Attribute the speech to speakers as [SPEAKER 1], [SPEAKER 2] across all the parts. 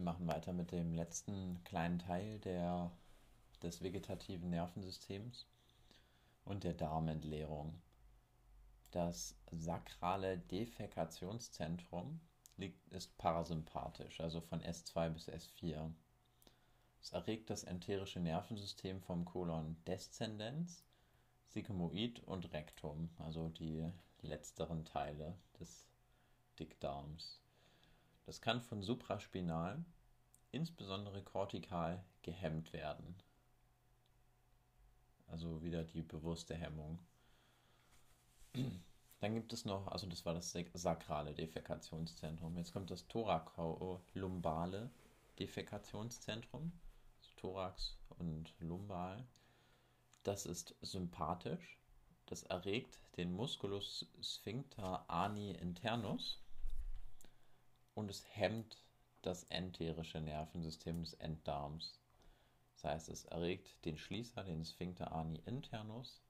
[SPEAKER 1] Wir machen weiter mit dem letzten kleinen Teil der, des vegetativen Nervensystems und der Darmentleerung. Das sakrale Defekationszentrum liegt, ist parasympathisch, also von S2 bis S4. Es erregt das enterische Nervensystem vom Kolon Descendens, Sigmoid und Rektum, also die letzteren Teile des Dickdarms. Das kann von supraspinal, insbesondere kortikal, gehemmt werden. Also wieder die bewusste Hemmung. Dann gibt es noch, also das war das sakrale Defekationszentrum. Jetzt kommt das thoraco-lumbale Defekationszentrum. Also Thorax und Lumbal. Das ist sympathisch. Das erregt den Musculus sphincter ani internus und es hemmt das enterische Nervensystem des Enddarms. Das heißt, es erregt den Schließer, den Sphincter ani internus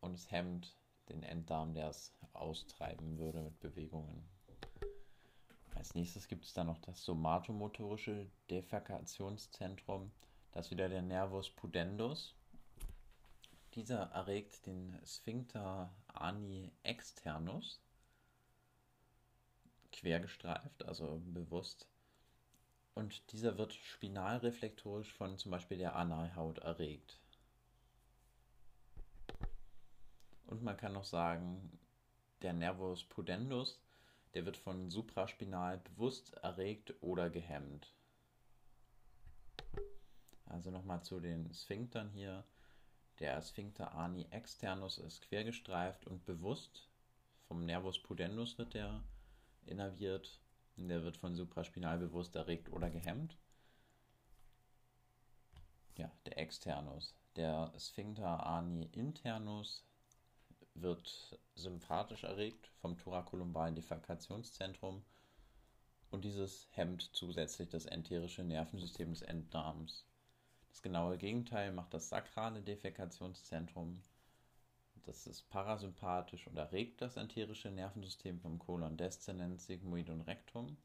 [SPEAKER 1] und es hemmt den Enddarm, der es austreiben würde mit Bewegungen. Als nächstes gibt es dann noch das somatomotorische Defekationszentrum. Das ist wieder der Nervus pudendus. Dieser erregt den Sphincter ani externus, quergestreift, also bewusst. Und dieser wird spinalreflektorisch von zum Beispiel der Analhaut erregt. Und man kann noch sagen, der Nervus pudendus, der wird von supraspinal bewusst erregt oder gehemmt. Also nochmal zu den Sphinktern hier. Der Sphincter ani externus ist quergestreift und bewusst. Vom Nervus pudendus wird der innerviert. Der wird von supraspinal bewusst erregt oder gehemmt. Ja, der Externus. Der Sphincter ani internus wird sympathisch erregt vom thorakolumbalen Defekationszentrum und dieses hemmt zusätzlich das enterische Nervensystem des Enddarms. Das genaue Gegenteil macht das sakrale Defekationszentrum. Das ist parasympathisch und erregt das enterische Nervensystem vom Kolon descendens, Sigmoid und Rektum.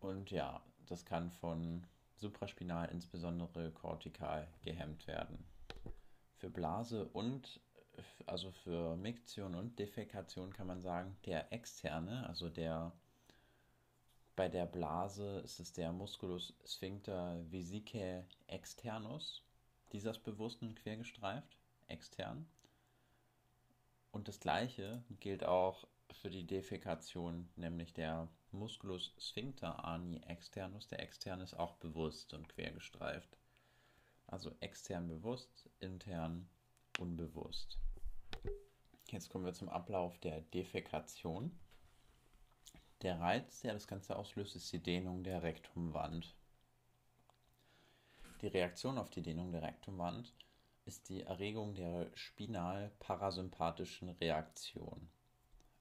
[SPEAKER 1] Und ja, das kann von supraspinal, insbesondere kortikal, gehemmt werden für Blase und also für Miktion und Defekation kann man sagen, der externe, also der bei der Blase ist es der Musculus sphincter vesicae externus. Dieser ist bewusst und quergestreift, extern. Und das gleiche gilt auch für die Defekation, nämlich der Musculus sphincter ani externus. Der externe ist auch bewusst und quergestreift. Also extern bewusst, intern unbewusst. Jetzt kommen wir zum Ablauf der Defekation. Der Reiz, der das Ganze auslöst, ist die Dehnung der Rektumwand. Die Reaktion auf die Dehnung der Rektumwand ist die Erregung der spinal-parasympathischen Reaktion.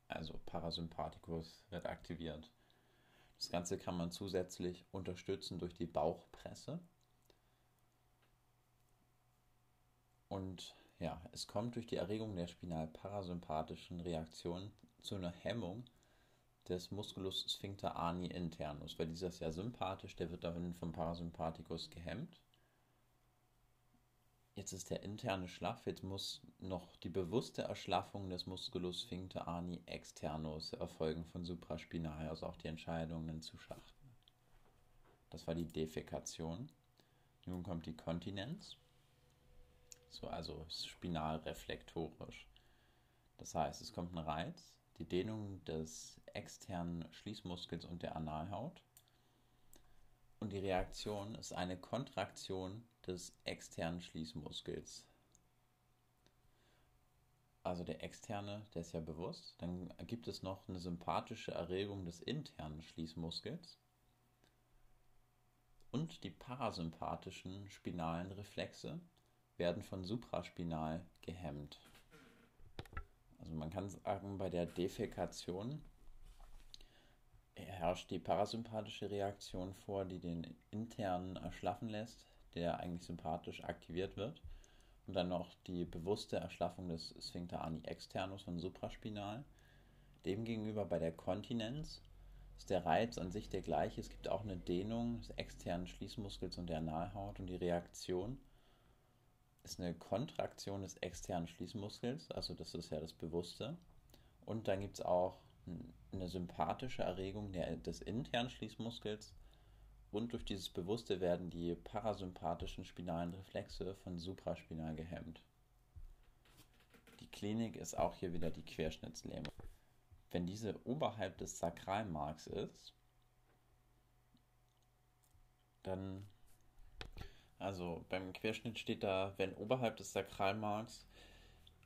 [SPEAKER 1] Also Parasympathikus wird aktiviert. Das Ganze kann man zusätzlich unterstützen durch die Bauchpresse. Und ja, es kommt durch die Erregung der spinalparasympathischen Reaktion zu einer Hemmung des Musculus sphincter ani internus, weil dieser ist ja sympathisch, der wird dann vom Parasympathikus gehemmt. Jetzt ist der interne schlaff, jetzt muss noch die bewusste Erschlaffung des Musculus sphincter ani externus erfolgen von supraspinal, also auch die Entscheidungen zu schachten. Das war die Defekation. Nun kommt die Kontinenz so also spinalreflektorisch. Das heißt, es kommt ein Reiz, die Dehnung des externen Schließmuskels und der Analhaut. Und die Reaktion ist eine Kontraktion des externen Schließmuskels. Also der externe, der ist ja bewusst. Dann gibt es noch eine sympathische Erregung des internen Schließmuskels und die parasympathischen spinalen Reflexe, werden von supraspinal gehemmt. Also man kann sagen, bei der Defekation herrscht die parasympathische Reaktion vor, die den internen erschlaffen lässt, der eigentlich sympathisch aktiviert wird. Und dann noch die bewusste Erschlaffung des Sphincter ani externus von supraspinal. Demgegenüber bei der Kontinenz ist der Reiz an sich der gleiche. Es gibt auch eine Dehnung des externen Schließmuskels und der Analhaut und die Reaktion ist eine Kontraktion des externen Schließmuskels, also das ist ja das Bewusste. Und dann gibt es auch eine sympathische Erregung des internen Schließmuskels und durch dieses Bewusste werden die parasympathischen spinalen Reflexe von supraspinal gehemmt. Die Klinik ist auch hier wieder die Querschnittslähmung. Wenn diese oberhalb des Sakralmarks ist, dann, also beim Querschnitt steht da, wenn oberhalb des Sakralmarks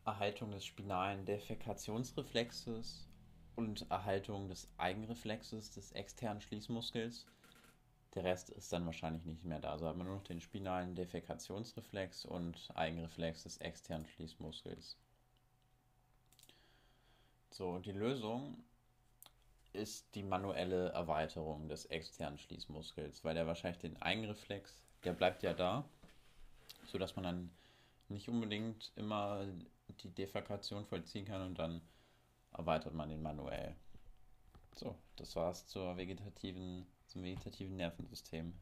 [SPEAKER 1] Erhaltung des spinalen Defekationsreflexes und Erhaltung des Eigenreflexes des externen Schließmuskels. Der Rest ist dann wahrscheinlich nicht mehr da. Also hat man nur noch den spinalen Defekationsreflex und Eigenreflex des externen Schließmuskels. So, die Lösung ist die manuelle Erweiterung des externen Schließmuskels, weil der wahrscheinlich den Eigenreflex, der bleibt ja da, sodass man dann nicht unbedingt immer die Defekation vollziehen kann und dann erweitert man den manuell. So, das war's zur vegetativen, zum vegetativen Nervensystem.